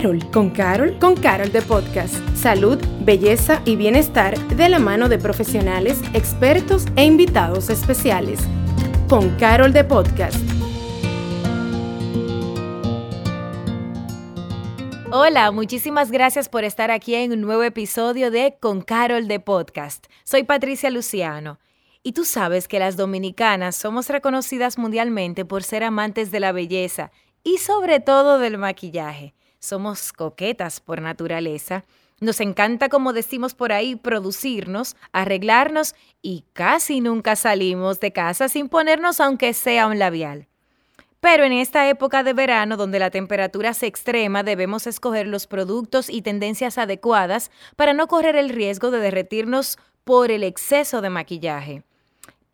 Carol, con Carol, con Carol de Podcast. Salud, belleza y bienestar de la mano de profesionales, expertos e invitados especiales. Con Carol de Podcast. Hola, muchísimas gracias por estar aquí en un nuevo episodio de Con Carol de Podcast. Soy Patricia Luciano. Y tú sabes que las dominicanas somos reconocidas mundialmente por ser amantes de la belleza y sobre todo del maquillaje. Somos coquetas por naturaleza. Nos encanta, como decimos por ahí, producirnos, arreglarnos y casi nunca salimos de casa sin ponernos aunque sea un labial. Pero en esta época de verano, donde la temperatura se extrema, debemos escoger los productos y tendencias adecuadas para no correr el riesgo de derretirnos por el exceso de maquillaje.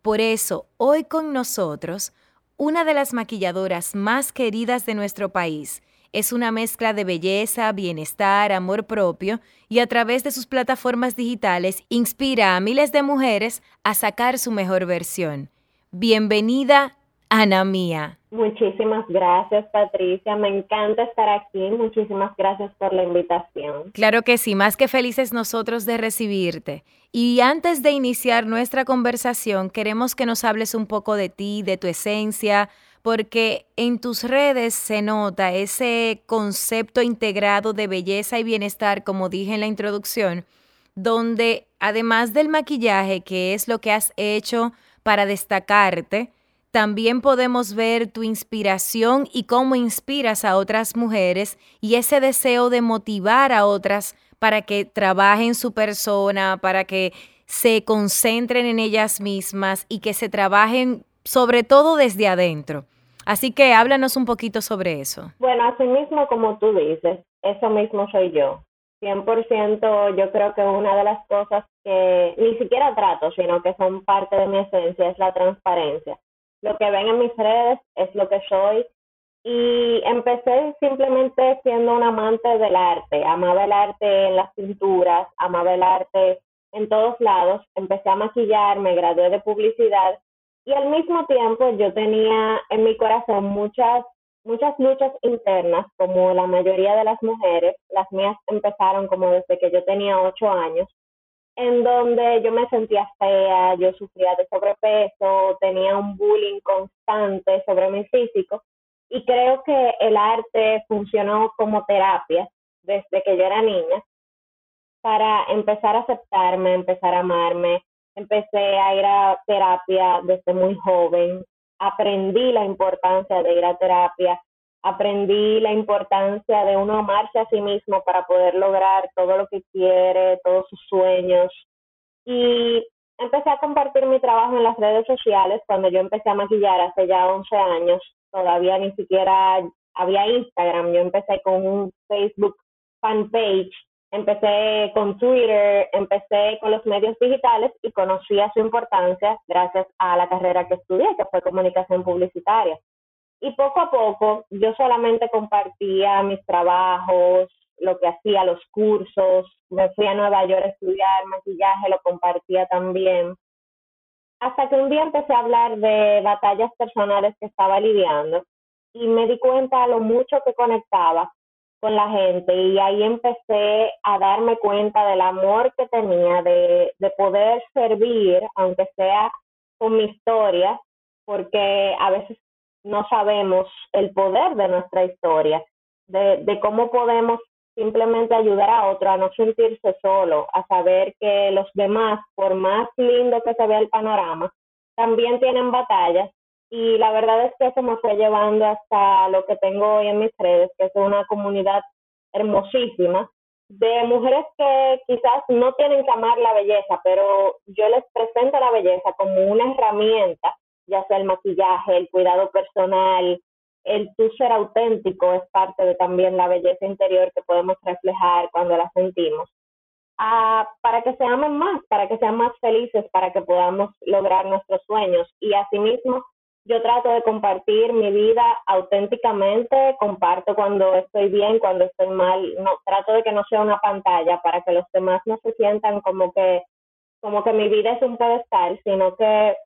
Por eso, hoy con nosotros, una de las maquilladoras más queridas de nuestro país. Es una mezcla de belleza, bienestar, amor propio y a través de sus plataformas digitales inspira a miles de mujeres a sacar su mejor versión. Bienvenida, Ana Mía. Muchísimas gracias, Patricia. Me encanta estar aquí. Muchísimas gracias por la invitación. Claro que sí, más que felices nosotros de recibirte. Y antes de iniciar nuestra conversación, queremos que nos hables un poco de ti, de tu esencia, porque en tus redes se nota ese concepto integrado de belleza y bienestar, como dije en la introducción, donde además del maquillaje, que es lo que has hecho para destacarte, también podemos ver tu inspiración y cómo inspiras a otras mujeres y ese deseo de motivar a otras para que trabajen su persona, para que se concentren en ellas mismas y que se trabajen sobre todo desde adentro. Así que háblanos un poquito sobre eso. Bueno, así mismo como tú dices, eso mismo soy yo. 100% yo creo que una de las cosas que ni siquiera trato, sino que son parte de mi esencia es la transparencia lo que ven en mis redes es lo que soy. Y empecé simplemente siendo un amante del arte, amaba el arte en las pinturas, amaba el arte en todos lados, empecé a maquillar, me gradué de publicidad y al mismo tiempo yo tenía en mi corazón muchas muchas luchas internas, como la mayoría de las mujeres, las mías empezaron como desde que yo tenía ocho años, en donde yo me sentía fea, yo sufría de sobrepeso, tenía un bullying constante sobre mi físico y creo que el arte funcionó como terapia desde que yo era niña para empezar a aceptarme, empezar a amarme. Empecé a ir a terapia desde muy joven, aprendí la importancia de ir a terapia, aprendí la importancia de uno amarse a sí mismo para poder lograr todo lo que quiere, todos sus sueños. Y empecé a compartir mi trabajo en las redes sociales cuando yo empecé a maquillar hace ya 11 años. Todavía ni siquiera había Instagram, yo empecé con un Facebook fanpage, empecé con Twitter, empecé con los medios digitales y conocí a su importancia gracias a la carrera que estudié, que fue comunicación publicitaria. Y poco a poco yo solamente compartía mis trabajos, lo que hacía, los cursos, me fui a Nueva York a estudiar maquillaje, lo compartía también. Hasta que un día empecé a hablar de batallas personales que estaba lidiando y me di cuenta lo mucho que conectaba con la gente y ahí empecé a darme cuenta del amor que tenía de, de poder servir, aunque sea con mi historia, porque a veces no sabemos el poder de nuestra historia, de, cómo podemos simplemente ayudar a otro a no sentirse solo, a saber que los demás, por más lindo que se vea el panorama, también tienen batallas. Y la verdad es que eso me fue llevando hasta lo que tengo hoy en mis redes, que es una comunidad hermosísima de mujeres que quizás no tienen que amar la belleza, pero yo les presento la belleza como una herramienta ya sea el maquillaje, el cuidado personal, el tú ser auténtico es parte de también la belleza interior que podemos reflejar cuando la sentimos. Ah, para que se amen más, para que sean más felices, para que podamos lograr nuestros sueños. Y asimismo, yo trato de compartir mi vida auténticamente, comparto cuando estoy bien, cuando estoy mal, no trato de que no sea una pantalla para que los demás no se sientan como que como que mi vida es un pedestal, sino que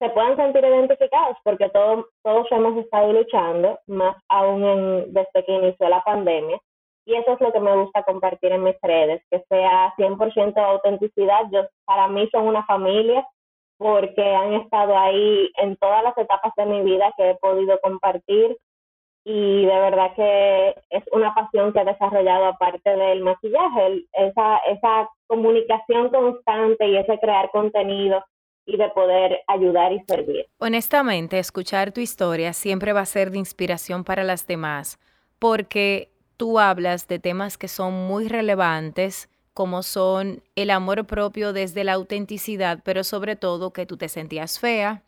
se puedan sentir identificados, porque todos todos hemos estado luchando, más aún desde que inició la pandemia. Y eso es lo que me gusta compartir en mis redes, que sea 100% autenticidad. Yo, para mí son una familia porque han estado ahí en todas las etapas de mi vida que he podido compartir y de verdad que es una pasión que he desarrollado aparte del maquillaje, esa, esa comunicación constante y ese crear contenido y de poder ayudar y servir. Honestamente, escuchar tu historia siempre va a ser de inspiración para las demás, porque tú hablas de temas que son muy relevantes, como son el amor propio desde la autenticidad, pero sobre todo que tú te sentías fea,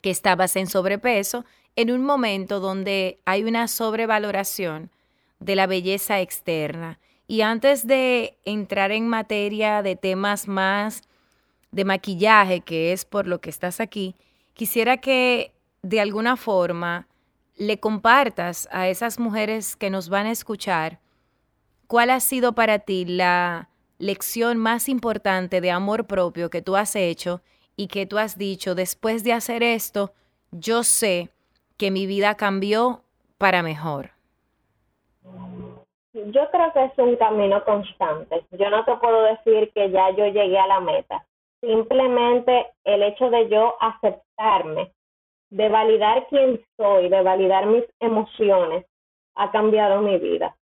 que estabas en sobrepeso, en un momento donde hay una sobrevaloración de la belleza externa. Y antes de entrar en materia de temas más de maquillaje, que es por lo que estás aquí, quisiera que de alguna forma le compartas a esas mujeres que nos van a escuchar cuál ha sido para ti la lección más importante de amor propio que tú has hecho y que tú has dicho, después de hacer esto, yo sé que mi vida cambió para mejor. Yo creo que es un camino constante. Yo no te puedo decir que ya yo llegué a la meta simplemente el hecho de yo aceptarme, de validar quién soy, de validar mis emociones, ha cambiado mi vida.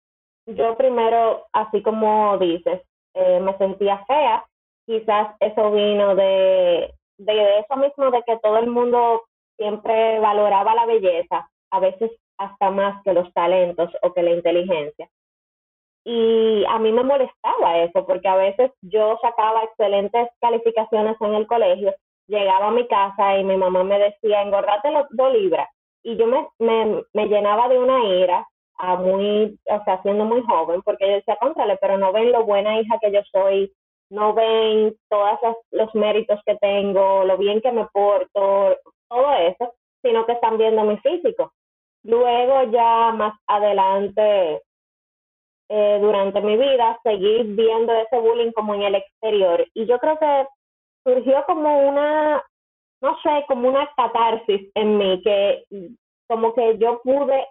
Yo primero, así como dices, eh, me sentía fea, quizás eso vino de, de eso mismo, de que todo el mundo siempre valoraba la belleza, a veces hasta más que los talentos o que la inteligencia. Y a mí me molestaba eso, porque a veces yo sacaba excelentes calificaciones en el colegio, llegaba a mi casa y mi mamá me decía, engordate los dos libras. Y yo me, me, me llenaba de una ira, a muy, o sea, siendo muy joven, porque yo decía, contrale, pero no ven lo buena hija que yo soy, no ven todos los méritos que tengo, lo bien que me porto, todo eso, sino que están viendo mi físico. Luego ya más adelante eh, durante mi vida seguir viendo ese bullying como en el exterior. Y yo creo que surgió como una, no sé, como una catarsis en mí, que como que yo pude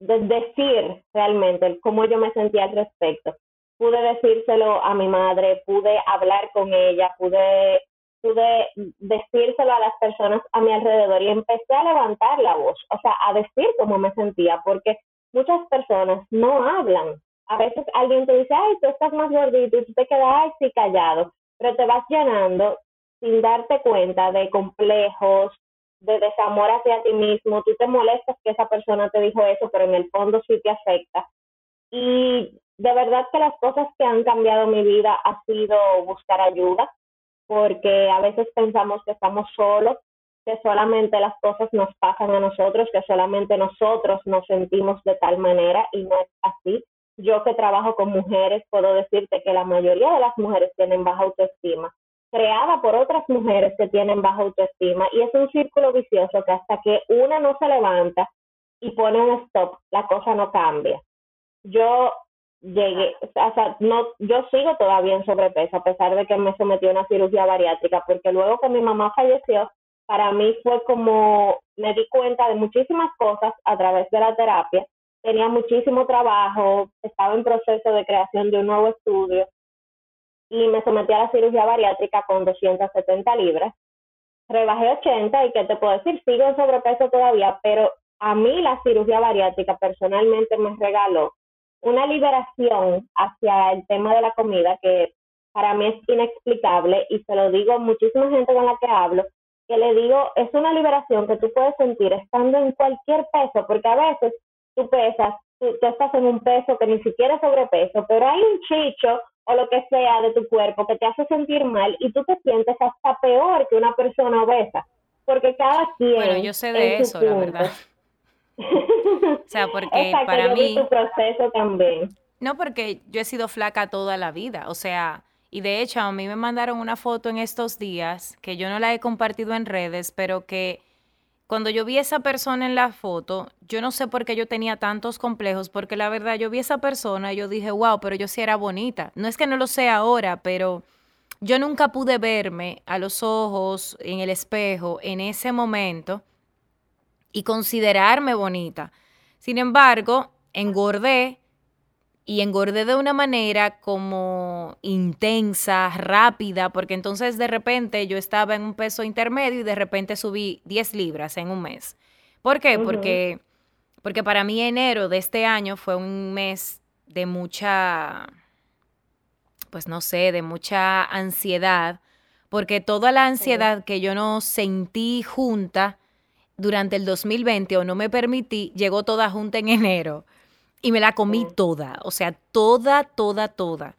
decir realmente cómo yo me sentía al respecto. Pude decírselo a mi madre, pude hablar con ella, pude, pude decírselo a las personas a mi alrededor y empecé a levantar la voz, o sea, a decir cómo me sentía, porque muchas personas no hablan. A veces alguien te dice, ay, tú estás más gordito y tú te quedas así callado, pero te vas llenando sin darte cuenta de complejos, de desamor hacia ti mismo, tú te molestas que esa persona te dijo eso, pero en el fondo sí te afecta. Y de verdad que las cosas que han cambiado mi vida ha sido buscar ayuda, porque a veces pensamos que estamos solos que solamente las cosas nos pasan a nosotros, que solamente nosotros nos sentimos de tal manera y no es así. Yo que trabajo con mujeres, puedo decirte que la mayoría de las mujeres tienen baja autoestima, creada por otras mujeres que tienen baja autoestima y es un círculo vicioso que hasta que una no se levanta y pone un stop, la cosa no cambia. Yo llegué, o sea, no, yo sigo todavía en sobrepeso a pesar de que me sometí a una cirugía bariátrica, porque luego que mi mamá falleció, para mí fue como me di cuenta de muchísimas cosas a través de la terapia. Tenía muchísimo trabajo, estaba en proceso de creación de un nuevo estudio y me sometí a la cirugía bariátrica con 270 libras. Rebajé 80 y qué te puedo decir, sigo en sobrepeso todavía, pero a mí la cirugía bariátrica personalmente me regaló una liberación hacia el tema de la comida que para mí es inexplicable y se lo digo a muchísima gente con la que hablo, que le digo, es una liberación que tú puedes sentir estando en cualquier peso, porque a veces tú pesas, tú, estás en un peso que ni siquiera es sobrepeso, pero hay un chicho o lo que sea de tu cuerpo que te hace sentir mal y tú te sientes hasta peor que una persona obesa, porque cada quien... Bueno, yo sé de eso, la verdad. o sea, porque para mí... tu proceso también. No, porque yo he sido flaca toda la vida, o sea, y de hecho, a mí me mandaron una foto en estos días, que yo no la he compartido en redes, pero que cuando yo vi esa persona en la foto, yo no sé por qué yo tenía tantos complejos, porque la verdad yo vi a esa persona y yo dije, wow, pero yo sí era bonita. No es que no lo sea ahora, pero yo nunca pude verme a los ojos en el espejo en ese momento y considerarme bonita. Sin embargo, engordé y engordé de una manera como intensa, rápida, porque entonces de repente yo estaba en un peso intermedio y de repente subí 10 libras en un mes. ¿Por qué? Porque porque para mí enero de este año fue un mes de mucha pues no sé, de mucha ansiedad, porque toda la ansiedad que yo no sentí junta durante el 2020 o no me permití, llegó toda junta en enero y me la comí toda, o sea, toda, toda, toda.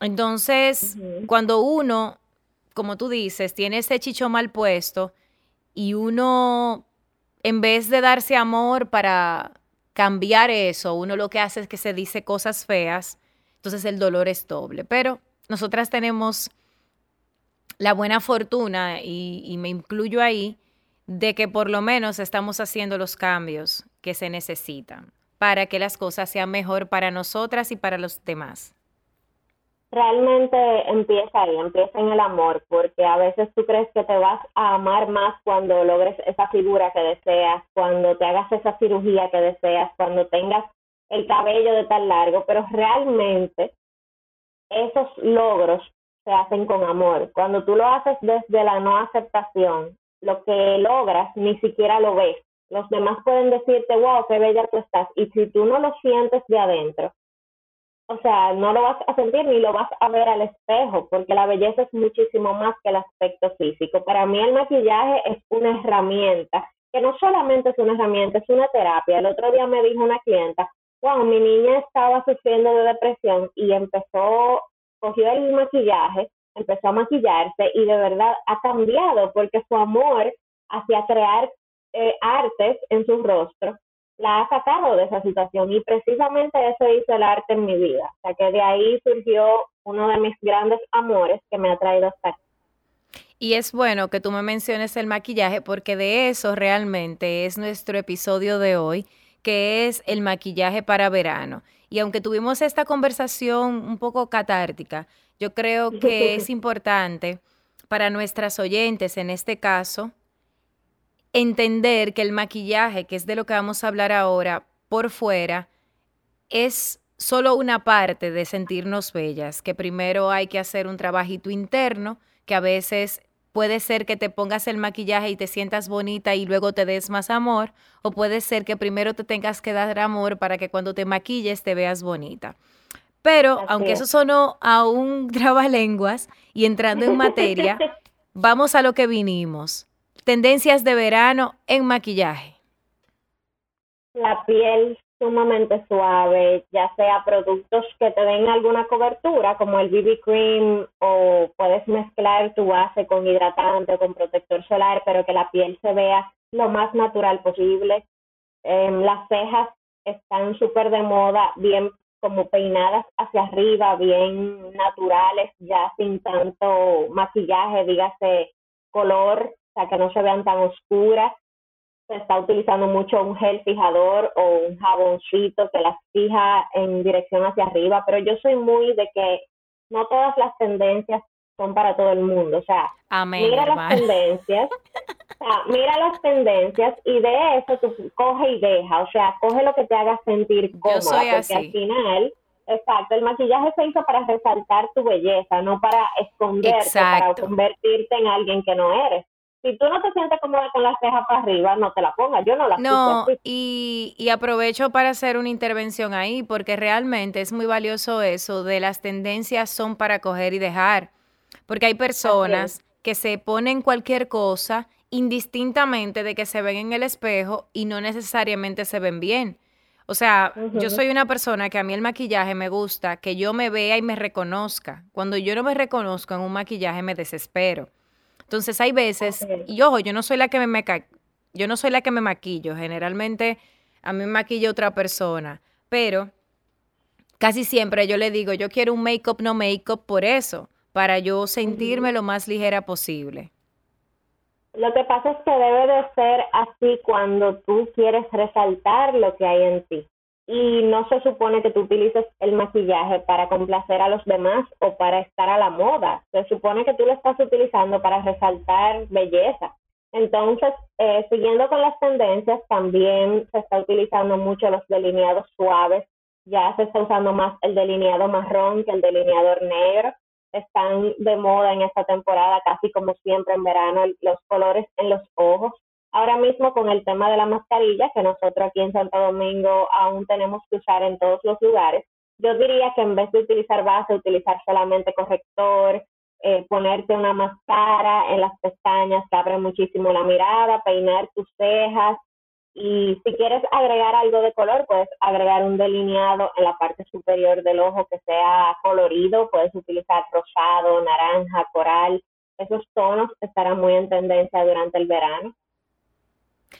Entonces, cuando uno, como tú dices, tiene ese chicho mal puesto y uno, en vez de darse amor para cambiar eso, uno lo que hace es que se dice cosas feas, entonces el dolor es doble. Pero nosotras tenemos la buena fortuna, y, y me incluyo ahí, de que por lo menos estamos haciendo los cambios que se necesitan para que las cosas sean mejor para nosotras y para los demás? Realmente empieza ahí, empieza en el amor, porque a veces tú crees que te vas a amar más cuando logres esa figura que deseas, cuando te hagas esa cirugía que deseas, cuando tengas el cabello de tan largo, pero realmente esos logros se hacen con amor. Cuando tú lo haces desde la no aceptación, lo que logras ni siquiera lo ves los demás pueden decirte, wow, qué bella tú estás. Y si tú no lo sientes de adentro, o sea, no lo vas a sentir ni lo vas a ver al espejo, porque la belleza es muchísimo más que el aspecto físico. Para mí el maquillaje es una herramienta, que no solamente es una herramienta, es una terapia. El otro día me dijo una clienta, wow, mi niña estaba sufriendo de depresión y empezó, cogió el maquillaje, empezó a maquillarse y de verdad ha cambiado porque su amor hacia crear eh, artes en su rostro, la ha sacado de esa situación y precisamente eso hizo el arte en mi vida. O sea que de ahí surgió uno de mis grandes amores que me ha traído hasta aquí. Y es bueno que tú me menciones el maquillaje porque de eso realmente es nuestro episodio de hoy, que es el maquillaje para verano. Y aunque tuvimos esta conversación un poco catártica, yo creo que es importante para nuestras oyentes en este caso, entender que el maquillaje, que es de lo que vamos a hablar ahora, por fuera, es solo una parte de sentirnos bellas, que primero hay que hacer un trabajito interno, que a veces puede ser que te pongas el maquillaje y te sientas bonita y luego te des más amor, o puede ser que primero te tengas que dar amor para que cuando te maquilles te veas bonita. Pero, aunque eso sonó a un trabalenguas y entrando en materia, vamos a lo que vinimos. Tendencias de verano en maquillaje. La piel sumamente suave, ya sea productos que te den alguna cobertura, como el BB cream, o puedes mezclar tu base con hidratante o con protector solar, pero que la piel se vea lo más natural posible. Em, las cejas están súper de moda, bien como peinadas hacia arriba, bien naturales, ya sin tanto maquillaje, dígase color o sea, que no se vean tan oscuras. Se está utilizando mucho un gel fijador o un jaboncito que las fija en dirección hacia arriba, pero yo soy muy de que no todas las tendencias son para todo el mundo. O sea, mira las tendencias, o sea, mira las tendencias y de eso tú coge y deja. O sea, coge lo que te haga sentir cómoda, porque al final Exacto, el maquillaje se hizo para resaltar tu belleza, no para esconderte, para convertirte en alguien que no eres si tú no te sientes cómoda con las cejas para arriba, no te la pongas. Yo no la No, y, y aprovecho para hacer una intervención ahí, porque realmente es muy valioso eso de las tendencias son para coger y dejar. Porque hay personas que se ponen cualquier cosa indistintamente de que se ven en el espejo y no necesariamente se ven bien. O sea, yo soy una persona que a mí el maquillaje me gusta, que yo me vea y me reconozca. Cuando yo no me reconozco en un maquillaje me desespero. Entonces hay veces, y ojo, yo no soy la que me, yo no soy la que me maquillo, generalmente a mí me maquilla otra persona, pero casi siempre yo le digo, yo quiero un make-up no make-up por eso, para yo sentirme lo más ligera posible. Lo que pasa es que debe de ser así cuando tú quieres resaltar lo que hay en ti. Y no se supone que tú utilices el maquillaje para complacer a los demás o para estar a la moda. Se supone que tú lo estás utilizando para resaltar belleza. Entonces, eh, siguiendo con las tendencias, también se está utilizando mucho los delineados suaves. Ya se está usando más el delineado marrón que el delineador negro. Están de moda en esta temporada, casi como siempre en verano, los colores en los ojos Ahora mismo con el tema de la mascarilla, que nosotros aquí en Santo Domingo aún tenemos que usar en todos los lugares, yo diría que en vez de utilizar base, utilizar solamente corrector, eh, ponerte una máscara en las pestañas que abre muchísimo la mirada, peinar tus cejas y si quieres agregar algo de color, puedes agregar un delineado en la parte superior del ojo que sea colorido, puedes utilizar rosado, naranja, coral, esos tonos estarán muy en tendencia durante el verano.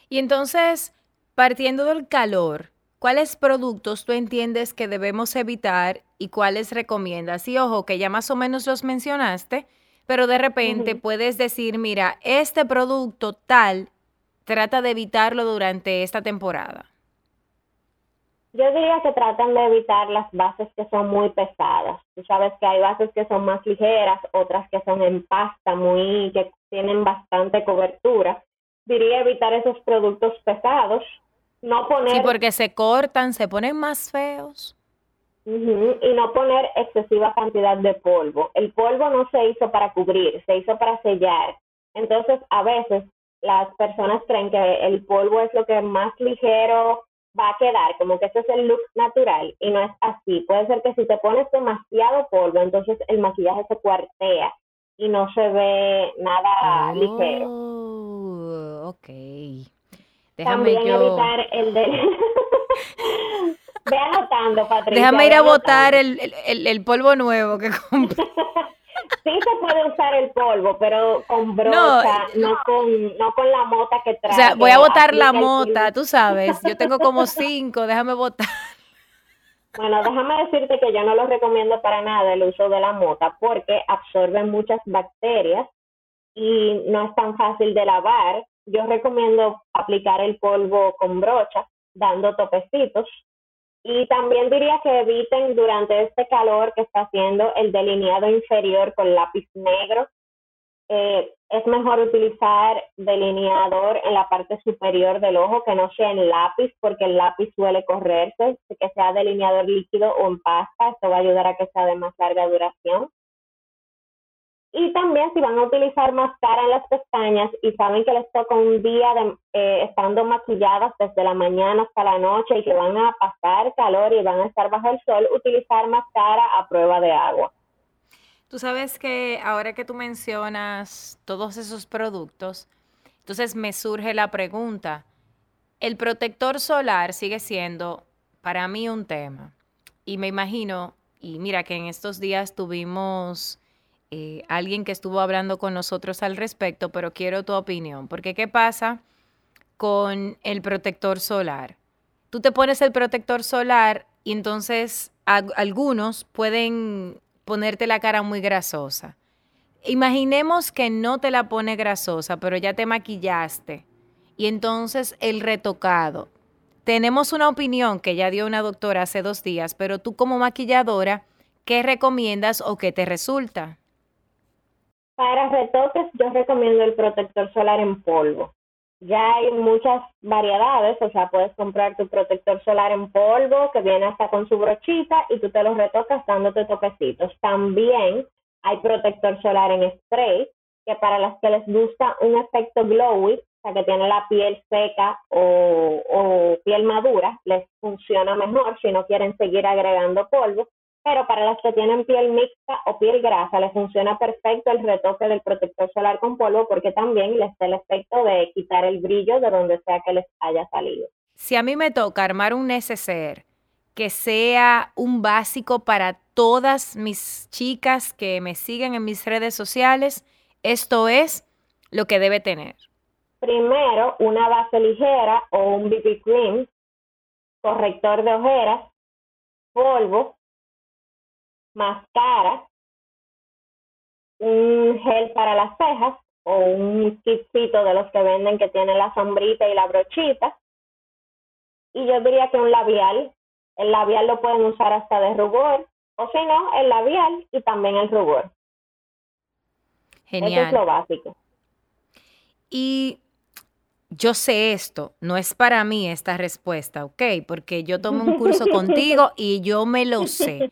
Y entonces, partiendo del calor, ¿cuáles productos tú entiendes que debemos evitar y cuáles recomiendas? Y ojo, que ya más o menos los mencionaste, pero de repente puedes decir, mira, este producto tal, trata de evitarlo durante esta temporada. Yo diría que tratan de evitar las bases que son muy pesadas. Tú sabes que hay bases que son más ligeras, otras que son en pasta, muy que tienen bastante cobertura diría evitar esos productos pesados, no poner... Sí, porque se cortan, se ponen más feos. y no poner excesiva cantidad de polvo. El polvo no se hizo para cubrir, se hizo para sellar. Entonces, a veces las personas creen que el polvo es lo que más ligero va a quedar, como que ese es el look natural y no es así. Puede ser que si te pones demasiado polvo, entonces el maquillaje se cuartea y no se ve nada ligero. Oh, ok. Déjame También evitar el de... Ve anotando, Patricia. Déjame ir a botar el, el, el, polvo nuevo que compré. sí se puede usar el polvo, pero con brocha, no, con, no con la mota que trae. O sea, voy a botar la mota, tú sabes. Yo tengo como cinco, déjame botar. Bueno, déjame decirte que yo no lo recomiendo para nada el uso de la mota porque absorbe muchas bacterias y no es tan fácil de lavar. Yo recomiendo aplicar el polvo con brocha, dando topecitos. Y también diría que eviten durante este calor que está haciendo el delineado inferior con lápiz negro eh, es mejor utilizar delineador en la parte superior del ojo que no sea en lápiz porque el lápiz suele correrse, que sea delineador líquido o en pasta, esto va a ayudar a que sea de más larga duración. Y también si van a utilizar máscara en las pestañas y saben que les toca un día de, eh, estando maquilladas desde la mañana hasta la noche y que van a pasar calor y van a estar bajo el sol, utilizar máscara a prueba de agua. Tú sabes que ahora que tú mencionas todos esos productos, entonces me surge la pregunta, el protector solar sigue siendo para mí un tema. Y me imagino, y mira que en estos días tuvimos eh, alguien que estuvo hablando con nosotros al respecto, pero quiero tu opinión, porque ¿qué pasa con el protector solar? Tú te pones el protector solar y entonces algunos pueden ponerte la cara muy grasosa. Imaginemos que no te la pone grasosa, pero ya te maquillaste. Y entonces el retocado. Tenemos una opinión que ya dio una doctora hace dos días, pero tú como maquilladora, ¿qué recomiendas o qué te resulta? Para retoques yo recomiendo el protector solar en polvo. Ya hay muchas variedades, o sea, puedes comprar tu protector solar en polvo que viene hasta con su brochita y tú te lo retocas dándote toquecitos. También hay protector solar en spray, que para las que les gusta un efecto glowy, o sea, que tiene la piel seca o piel madura, les funciona mejor si no quieren seguir agregando polvo pero para las que tienen piel mixta o piel grasa les funciona perfecto el retoque del protector solar con polvo porque también les da el efecto de quitar el brillo de donde sea que les haya salido. Si a mí me toca armar un neceser que sea un básico para todas mis chicas que me siguen en mis redes sociales, esto es lo que debe tener. Primero, una base ligera o un BB cream, corrector de ojeras, polvo, máscara, un gel para las cejas o un kitcito de los que venden que tiene la sombrita y la brochita. Y yo diría que un labial El labial lo pueden usar hasta de rubor, o si no, el labial y también el rubor. Genial. Eso es lo básico. Y yo sé esto, no es para mí esta respuesta, ¿ok? Porque yo tomé un curso contigo y yo me lo sé.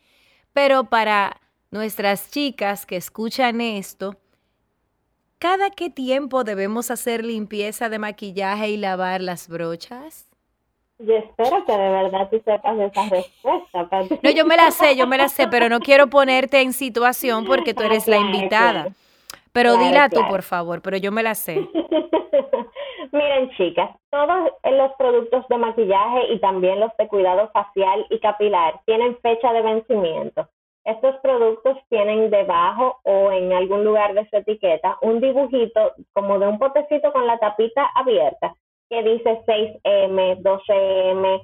Pero para nuestras chicas que escuchan esto, ¿cada qué tiempo debemos hacer limpieza de maquillaje y lavar las brochas? Yo espero que de verdad tú sepas esa respuesta. No, yo me la sé, yo me la sé, pero no quiero ponerte en situación porque tú eres la invitada. Pero Claro, dila tú, claro. por favor, pero yo me la sé. Miren, chicas, todos los productos de maquillaje y también los de cuidado facial y capilar tienen fecha de vencimiento. Estos productos tienen debajo o en algún lugar de su etiqueta un dibujito como de un potecito con la tapita abierta que dice 6M, 12M.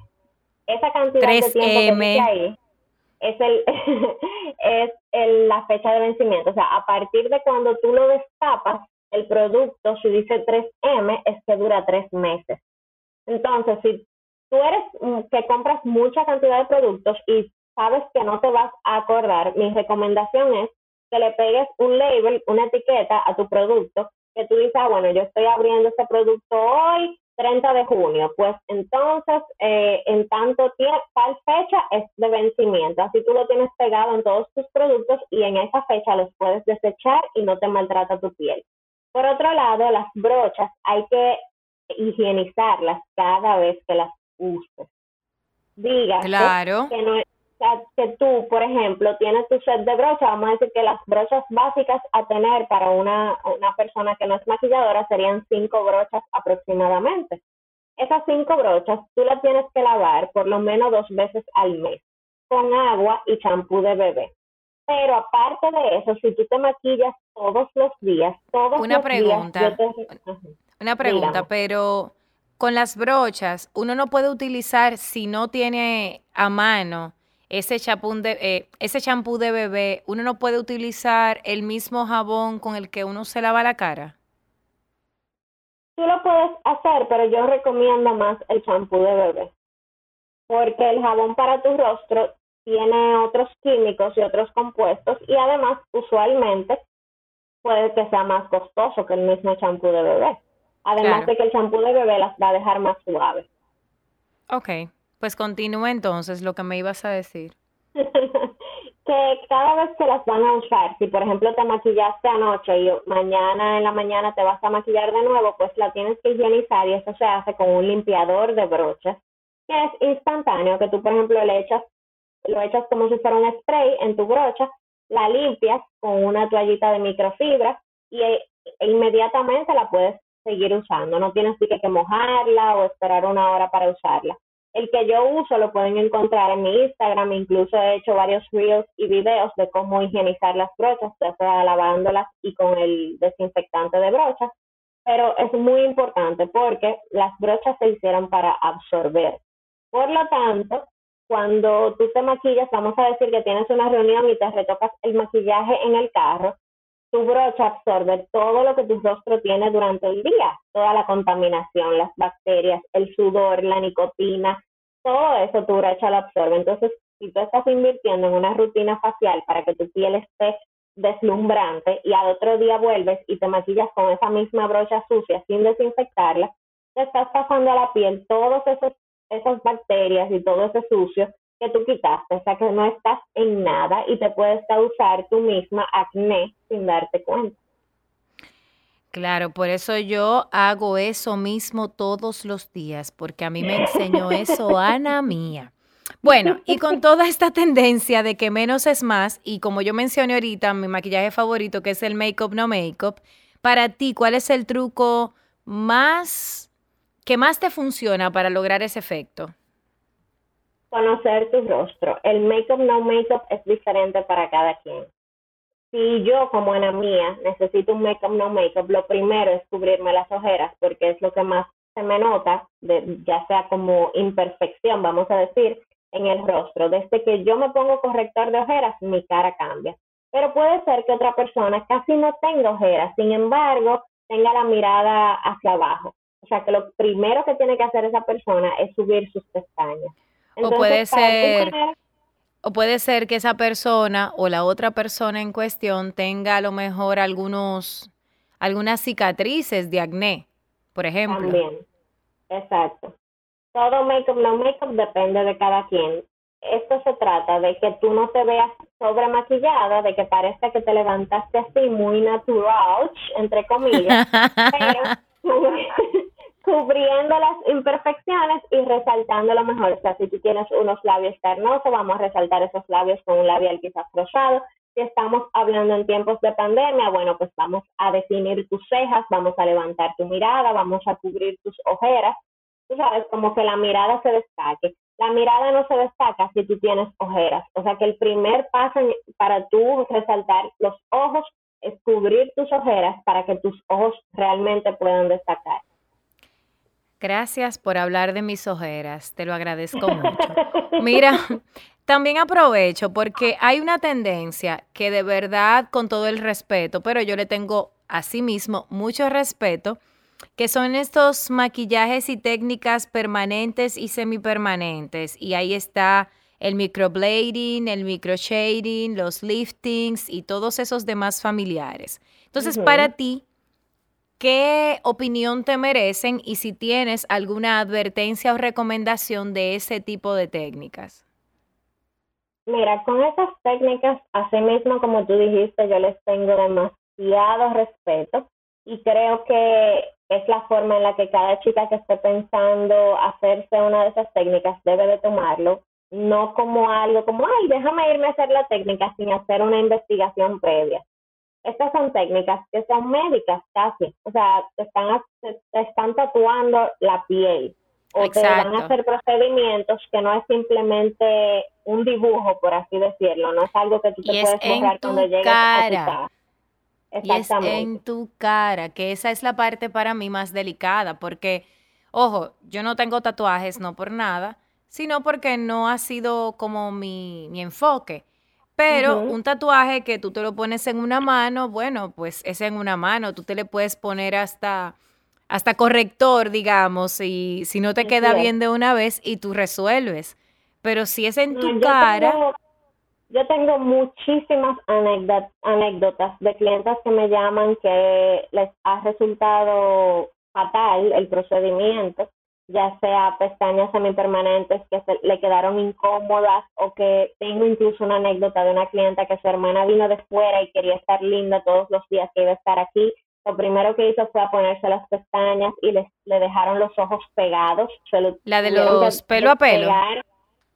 Esa cantidad de tiempo que 3M. dice ahí es el es el- la fecha de vencimiento. O sea, a partir de cuando tú lo destapas, el producto, si dice 3M, es que dura tres meses. Entonces, si tú eres mm, que compras mucha cantidad de productos y sabes que no te vas a acordar, mi recomendación es que le pegues un label, una etiqueta a tu producto, que tú dices, ah, bueno, yo estoy abriendo este producto hoy, 30 de junio, pues entonces eh, en tanto tiempo, tal fecha es de vencimiento, así tú lo tienes pegado en todos tus productos y en esa fecha los puedes desechar y no te maltrata tu piel. Por otro lado, las brochas hay que higienizarlas cada vez que las uses. Dígase Claro. que, no, que tú, por ejemplo, tienes tu set de brochas, vamos a decir que las brochas básicas a tener para una, una persona que no es maquilladora serían cinco brochas aproximadamente. Esas cinco brochas tú las tienes que lavar por lo menos dos veces al mes con agua y champú de bebé. Pero aparte de eso, si tú te maquillas todos los días, todos Una los pregunta. días, te-. Una pregunta, Dígame. pero con las brochas, uno no puede utilizar si no tiene a mano ese champú de, eh, ese champú de bebé, uno no puede utilizar el mismo jabón con el que uno se lava la cara. Tú lo puedes hacer, pero yo recomiendo más el champú de bebé. Porque el jabón para tu rostro tiene otros químicos y otros compuestos y además usualmente puede que sea más costoso que el mismo champú de bebé. Además Claro. de que el champú de bebé las va a dejar más suaves. Ok, pues continúa entonces lo que me ibas a decir. que cada vez que las van a usar, si por ejemplo te maquillaste anoche y mañana en la mañana te vas a maquillar de nuevo, pues la tienes que higienizar y eso se hace con un limpiador de brochas, que es instantáneo, que tú por ejemplo le echas, lo echas como si fuera un spray en tu brocha, la limpias con una toallita de microfibra y e- e inmediatamente la puedes seguir usando, no tienes ni que mojarla o esperar una hora para usarla. El que yo uso lo pueden encontrar en mi Instagram, incluso he hecho varios reels y videos de cómo higienizar las brochas, ya sea lavándolas y con el desinfectante de brochas, pero es muy importante porque las brochas se hicieron para absorber. Por lo tanto, cuando tú te maquillas, vamos a decir que tienes una reunión y te retocas el maquillaje en el carro, tu brocha absorbe todo lo que tu rostro tiene durante el día, toda la contaminación, las bacterias, el sudor, la nicotina, todo eso tu brocha lo absorbe. Entonces, si tú estás invirtiendo en una rutina facial para que tu piel esté deslumbrante y al otro día vuelves y te maquillas con esa misma brocha sucia sin desinfectarla, te estás pasando a la piel todos esos esas bacterias y todo ese sucio que tú quitaste, o sea que no estás en nada y te puedes causar tú misma acné sin darte cuenta. Claro, por eso yo hago eso mismo todos los días, porque a mí me enseñó eso Ana mía. Bueno, y con toda esta tendencia de que menos es más, y como yo mencioné ahorita, mi maquillaje favorito, que es el make-up no make-up, para ti, ¿cuál es el truco más que más te funciona para lograr ese efecto? Conocer tu rostro. El make-up no make-up es diferente para cada quien. Si yo, como Ana mía, necesito un make-up no make-up, lo primero es cubrirme las ojeras, porque es lo que más se me nota, ya sea como imperfección, vamos a decir, en el rostro. Desde que yo me pongo corrector de ojeras, mi cara cambia. Pero puede ser que otra persona casi no tenga ojeras, sin embargo, tenga la mirada hacia abajo. O sea que lo primero que tiene que hacer esa persona es subir sus pestañas. o puede ser... O puede ser que esa persona o la otra persona en cuestión tenga a lo mejor algunos, algunas cicatrices de acné, por ejemplo. También, exacto. Todo make-up, no make-up depende de cada quien. Esto se trata de que tú no te veas sobre maquillada, de que parezca que te levantaste así muy natural, entre comillas, pero cubriendo las imperfecciones y resaltando lo mejor. O sea, si tú tienes unos labios carnosos, vamos a resaltar esos labios con un labial quizás rosado. Si estamos hablando en tiempos de pandemia, bueno, pues vamos a definir tus cejas, vamos a levantar tu mirada, vamos a cubrir tus ojeras. Tú sabes, como que la mirada se destaque. La mirada no se destaca si tú tienes ojeras. O sea que el primer paso para tú resaltar los ojos es cubrir tus ojeras para que tus ojos realmente puedan destacar. Gracias por hablar de mis ojeras, te lo agradezco mucho. Mira, también aprovecho porque hay una tendencia que de verdad, con todo el respeto, pero yo le tengo a sí mismo mucho respeto, que son estos maquillajes y técnicas permanentes y semipermanentes. Y ahí está el microblading, el microshading, los liftings y todos esos demás familiares. Entonces, para ti, ¿Qué opinión te merecen y si tienes alguna advertencia o recomendación de ese tipo de técnicas? Mira, con esas técnicas, así mismo como tú dijiste, yo les tengo demasiado respeto y creo que es la forma en la que cada chica que esté pensando hacerse una de esas técnicas debe de tomarlo, no como algo como, ay, déjame irme a hacer la técnica sin hacer una investigación previa estas son técnicas que son médicas casi, o sea, te están, están tatuando la piel o te van a hacer procedimientos que no es simplemente un dibujo, por así decirlo, no es algo que tú te puedes borrar cuando llegues cara. a tu casa. Y es en tu cara, que esa es la parte para mí más delicada, porque, ojo, yo no tengo tatuajes no por nada, sino porque no ha sido como mi, mi enfoque. Pero un tatuaje que tú te lo pones en una mano, bueno, pues es en una mano, tú te le puedes poner hasta, hasta corrector, digamos, y si no te queda bien de una vez y tú resuelves. Pero si es en tu cara... yo tengo muchísimas anécdotas de clientes que me llaman que les ha resultado fatal el procedimiento ya sea pestañas semipermanentes que se, le quedaron incómodas o que tengo incluso una anécdota de una clienta que su hermana vino de fuera y quería estar linda todos los días que iba a estar aquí. Lo primero que hizo fue ponerse las pestañas y les, le dejaron los ojos pegados. La de los pelo a pelo.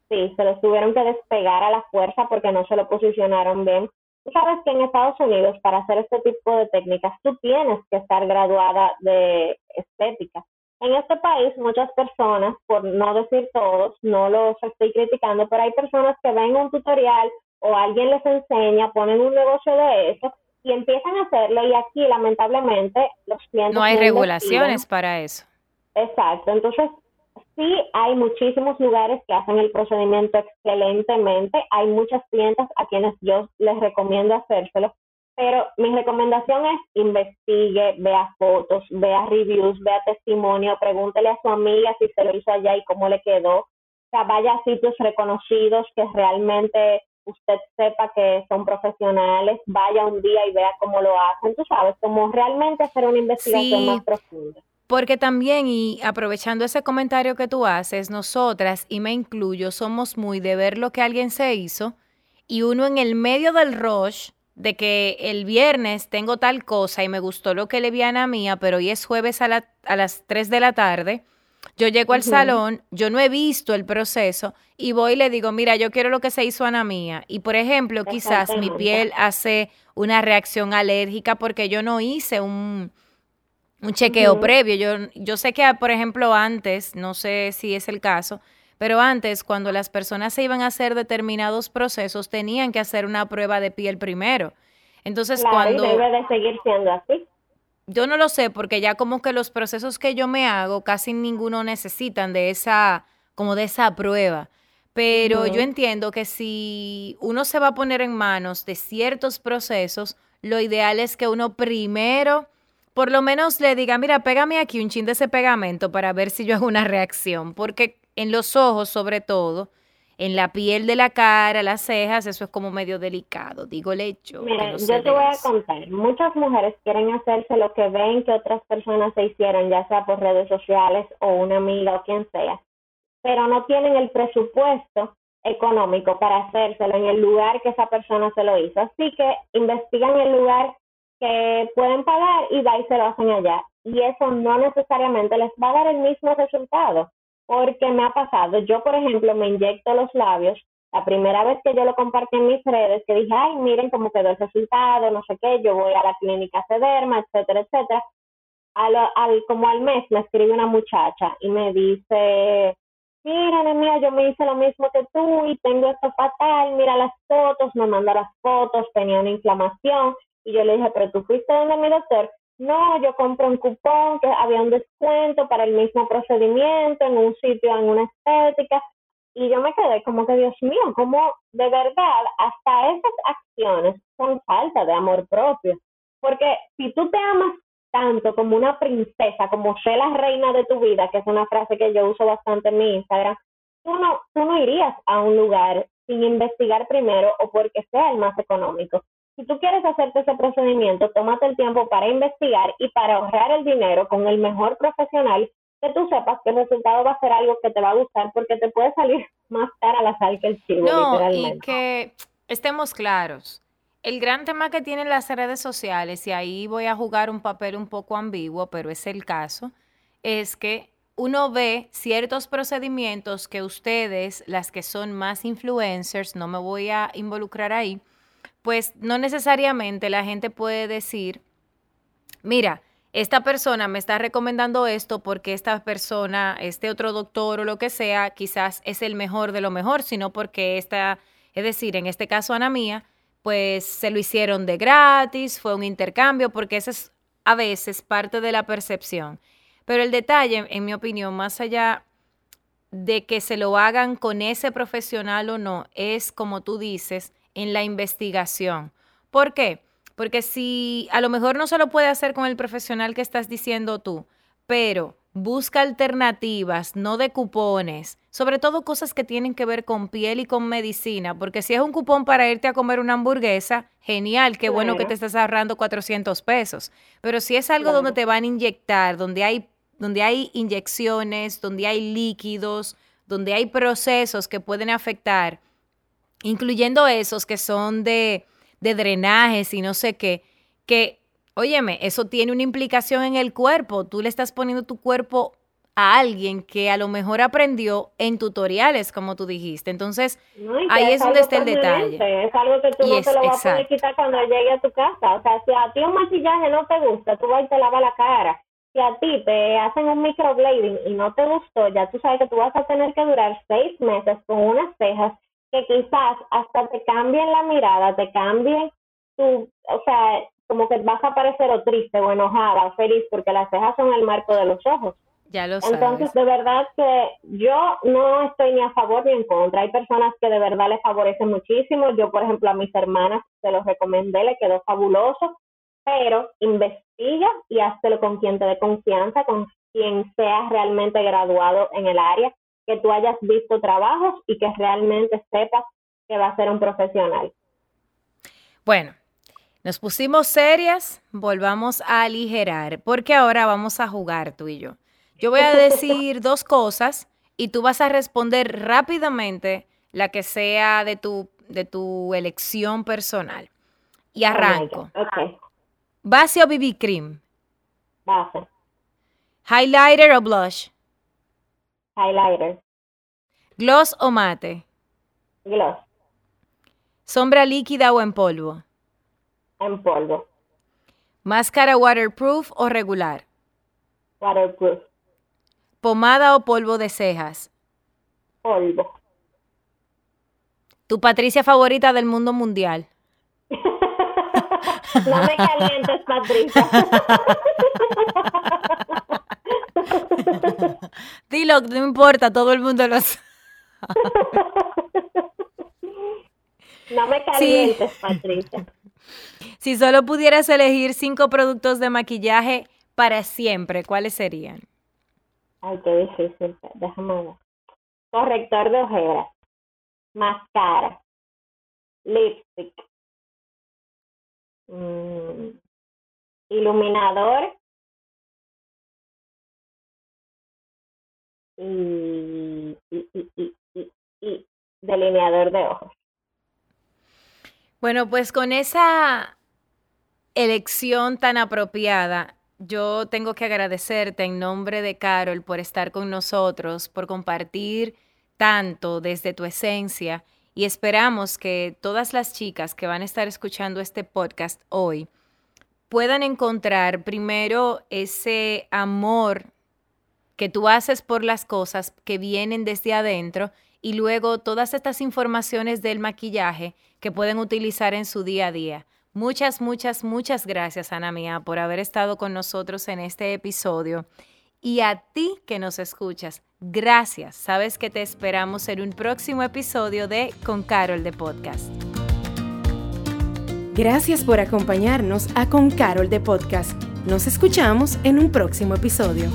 Sí, se los tuvieron que despegar a la fuerza porque no se lo posicionaron bien. Tú sabes que en Estados Unidos para hacer este tipo de técnicas tú tienes que estar graduada de estética en este país muchas personas, por no decir todos, no los estoy criticando, pero hay personas que ven un tutorial o alguien les enseña, ponen un negocio de eso y empiezan a hacerlo y aquí lamentablemente los clientes... No hay regulaciones para eso. Exacto, entonces sí hay muchísimos lugares que hacen el procedimiento excelentemente, hay muchas clientes a quienes yo les recomiendo hacérselo, pero mi recomendación es investigue, vea fotos, vea reviews, vea testimonio, pregúntele a su amiga si se lo hizo allá y cómo le quedó. O sea, vaya a sitios reconocidos que realmente usted sepa que son profesionales, vaya un día y vea cómo lo hacen, tú sabes, como realmente hacer una investigación más profunda. Porque también, y aprovechando ese comentario que tú haces, nosotras, y me incluyo, somos muy de ver lo que alguien se hizo y uno en el medio del rush de que el viernes tengo tal cosa y me gustó lo que le vi a Ana mía, pero hoy es jueves a, las 3 de la tarde. Yo llego al salón, yo no he visto el proceso y voy y le digo, mira, yo quiero lo que se hizo a Ana mía. Y por ejemplo, quizás mi piel hace una reacción alérgica porque yo no hice un, un chequeo previo. Yo, yo sé que, por ejemplo, antes, no sé si es el caso, pero antes, cuando las personas se iban a hacer determinados procesos, tenían que hacer una prueba de piel primero. Entonces, cuando... debe de seguir siendo así. Yo no lo sé, porque ya como que los procesos que yo me hago, casi ninguno necesitan de esa, como de esa prueba. Pero yo entiendo que si uno se va a poner en manos de ciertos procesos, lo ideal es que uno primero por lo menos le diga, mira, pégame aquí un chin de ese pegamento para ver si yo hago una reacción, porque en los ojos sobre todo, en la piel de la cara, las cejas, eso es como medio delicado, digo el hecho. Mira, yo te voy a contar, muchas mujeres quieren hacerse lo que ven que otras personas se hicieron, ya sea por redes sociales o una amiga o quien sea, pero no tienen el presupuesto económico para hacérselo en el lugar que esa persona se lo hizo. Así que investigan el lugar que pueden pagar y va y se lo hacen allá. Y eso no necesariamente les va a dar el mismo resultado porque me ha pasado, yo por ejemplo me inyecto los labios, la primera vez que yo lo compartí en mis redes, que dije, ay, miren cómo quedó el resultado, no sé qué, yo voy a la clínica Cederma, etcétera, etcétera. Al, al, como al mes me escribe una muchacha y me dice, mira, mía, yo me hice lo mismo que tú y tengo esto fatal, mira las fotos, me manda las fotos, tenía una inflamación y yo le dije, pero tú fuiste donde mi doctor, no, yo compré un cupón que había un descuento para el mismo procedimiento en un sitio, en una estética. Y yo me quedé como que, Dios mío, como de verdad hasta esas acciones son falta de amor propio. Porque si tú te amas tanto como una princesa, como sé la reina de tu vida, que es una frase que yo uso bastante en mi Instagram, tú no, tú no irías a un lugar sin investigar primero o porque sea el más económico si tú quieres hacerte ese procedimiento, tómate el tiempo para investigar y para ahorrar el dinero con el mejor profesional que tú sepas que el resultado va a ser algo que te va a gustar porque te puede salir más cara la sal que el chivo, no, Y que estemos claros. El gran tema que tienen las redes sociales, y ahí voy a jugar un papel un poco ambiguo, pero es el caso, es que uno ve ciertos procedimientos que ustedes, las que son más influencers, no me voy a involucrar ahí, pues no necesariamente la gente puede decir, mira, esta persona me está recomendando esto porque esta persona, este otro doctor o lo que sea, quizás es el mejor de lo mejor, sino porque esta, es decir, en este caso Ana Mía, pues se lo hicieron de gratis, fue un intercambio, porque eso es a veces parte de la percepción. Pero el detalle, en mi opinión, más allá de que se lo hagan con ese profesional o no, es como tú dices, en la investigación. ¿Por qué? Porque si a lo mejor no se lo puede hacer con el profesional que estás diciendo tú, pero busca alternativas, no de cupones, sobre todo cosas que tienen que ver con piel y con medicina, porque si es un cupón para irte a comer una hamburguesa, genial, qué bueno que te estás ahorrando 400 pesos, pero si es algo donde te van a inyectar, donde hay, donde hay inyecciones, donde hay líquidos, donde hay procesos que pueden afectar incluyendo esos que son de, de drenajes y no sé qué, que, óyeme, eso tiene una implicación en el cuerpo. Tú le estás poniendo tu cuerpo a alguien que a lo mejor aprendió en tutoriales, como tú dijiste. Entonces, ahí es, donde está el detalle. Es algo que tú no te lo vas a poder quitar cuando llegue a tu casa. O sea, si a ti un maquillaje no te gusta, tú vas y te lavas la cara. Si a ti te hacen un microblading y no te gustó, ya tú sabes que tú vas a tener que durar seis meses con unas cejas que quizás hasta te cambien la mirada, te cambien tu, o sea, como que vas a parecer o triste o enojada o feliz porque las cejas son el marco de los ojos. Ya lo Entonces, de verdad que yo no estoy ni a favor ni en contra. Hay personas que de verdad les favorece muchísimo. Yo, por ejemplo, a mis hermanas se los recomendé, le quedó fabuloso, pero investiga y hazlo con quien te dé confianza, con quien sea realmente graduado en el área que tú hayas visto trabajos y que realmente sepas que va a ser un profesional. Bueno, nos pusimos serias, volvamos a aligerar, porque ahora vamos a jugar tú y yo. Yo voy a decir dos cosas y tú vas a responder rápidamente la que sea de tu, de tu elección personal. Y oh arranco. ¿Base o BB cream? Base. ¿Highlighter o blush? Highlighter. ¿Gloss o mate? Gloss. ¿Sombra líquida o en polvo? En polvo. ¿Máscara waterproof o regular? Waterproof. ¿Pomada o polvo de cejas? Polvo. ¿Tu Patricia favorita del mundo mundial? no me calientes, Patricia. Dilo, no importa, todo el mundo lo sabe. No me calientes, Patricia. Si solo pudieras elegir cinco productos de maquillaje para siempre, ¿cuáles serían? Ay, qué difícil. Déjame ver. corrector de ojeras, máscara, lipstick, mm, iluminador y, y, delineador de ojos. Bueno, pues con esa elección tan apropiada, yo tengo que agradecerte en nombre de Carol por estar con nosotros, por compartir tanto desde tu esencia y esperamos que todas las chicas que van a estar escuchando este podcast hoy puedan encontrar primero ese amor que tú haces por las cosas que vienen desde adentro y luego todas estas informaciones del maquillaje que pueden utilizar en su día a día. Muchas, muchas, muchas gracias, Ana Mía, por haber estado con nosotros en este episodio. Y a ti que nos escuchas, gracias. Sabes que te esperamos en un próximo episodio de Con Carol de Podcast. Gracias por acompañarnos a Con Carol de Podcast. Nos escuchamos en un próximo episodio.